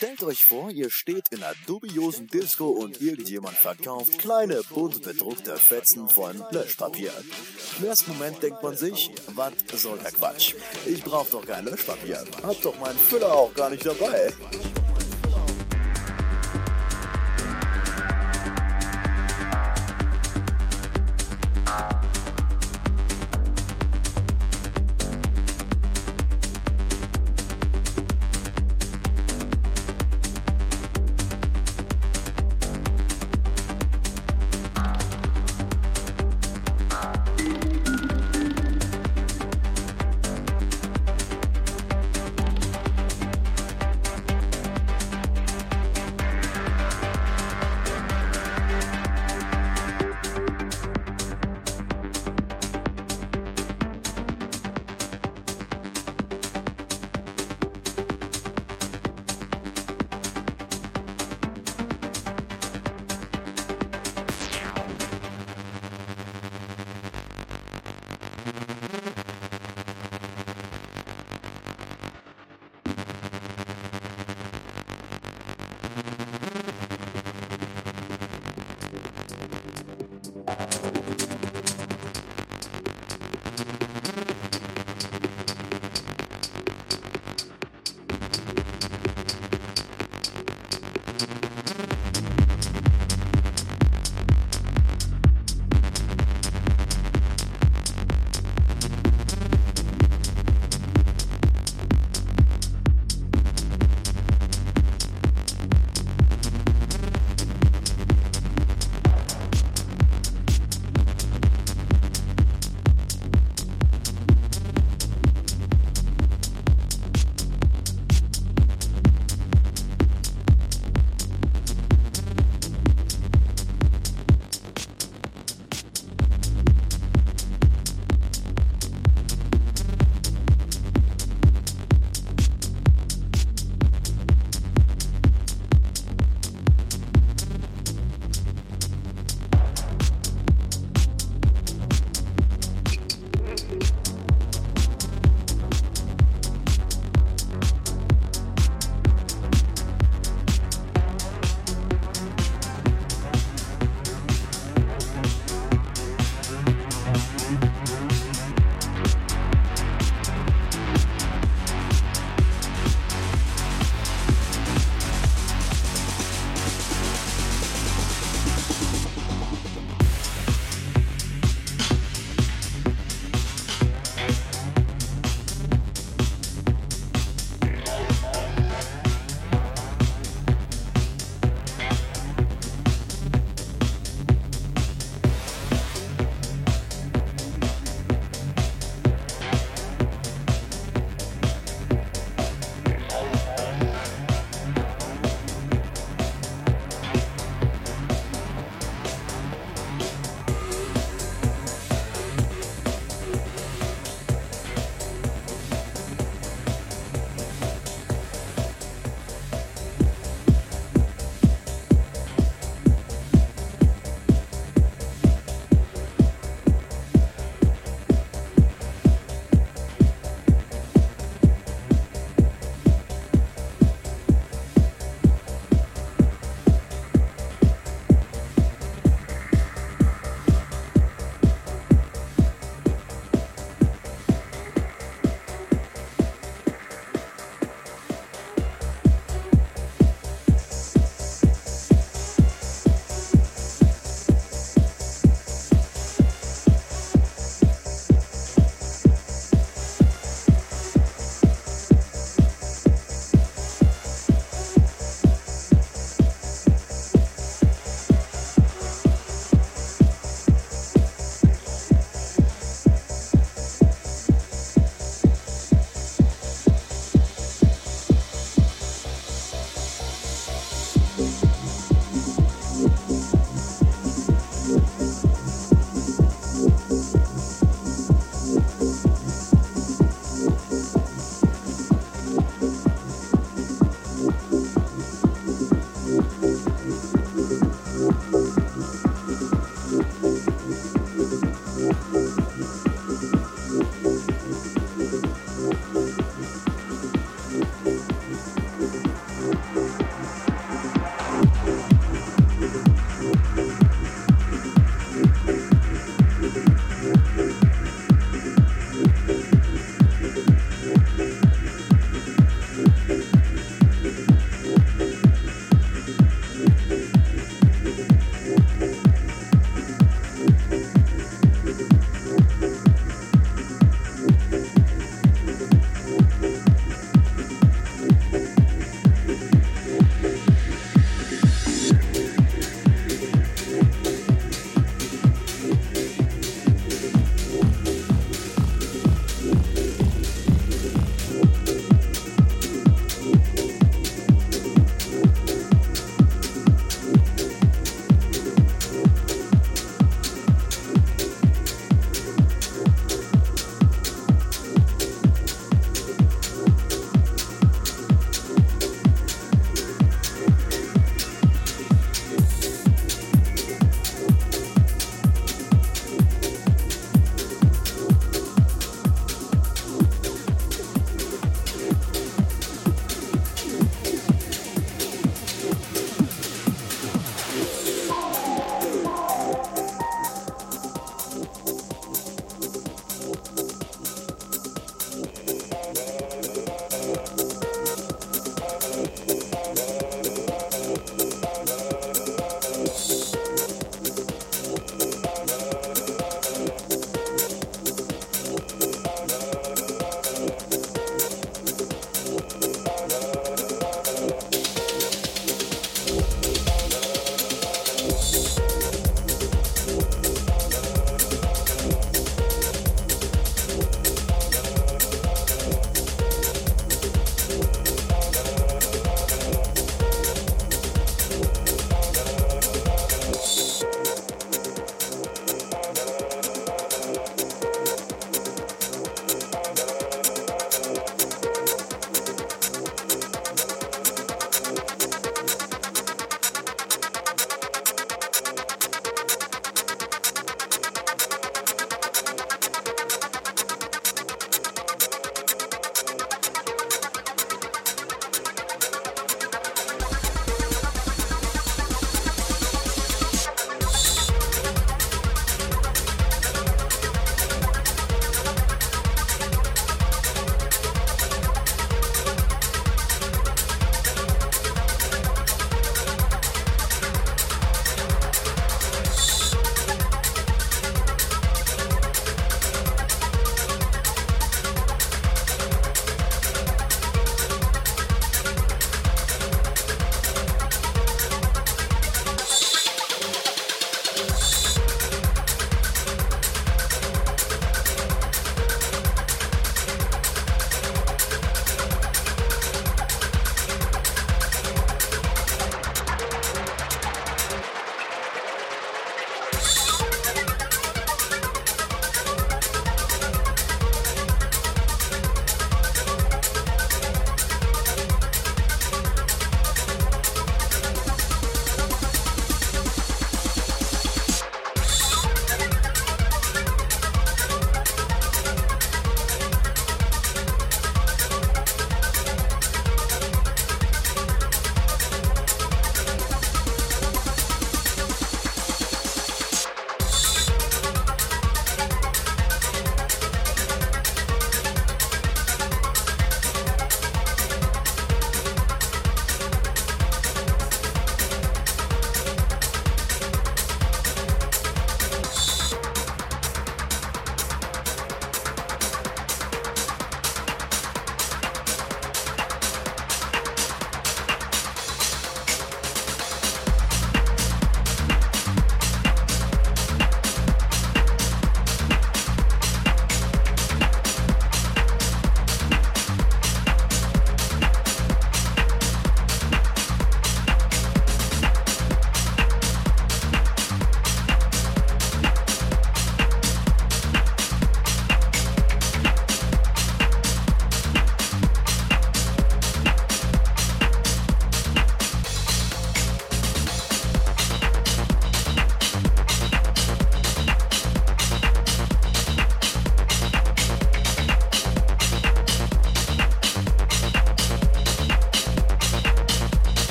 Stellt euch vor, ihr steht in einer dubiosen Disco und irgendjemand verkauft kleine, bunt bedruckte Fetzen von Löschpapier. Im ersten Moment denkt man sich, was soll der Quatsch? Ich brauch doch kein Löschpapier. Hab doch meinen Füller auch gar nicht dabei.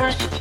First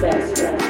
black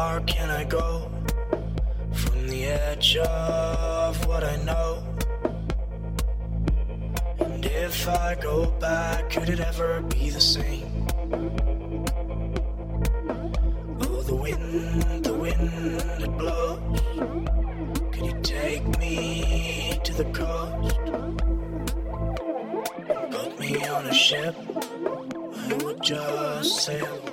far can I go from the edge of what I know? And if I go back, could it ever be the same? Oh, the wind, the wind, it blows. Could you take me to the coast? Put me on a ship, I would just sail.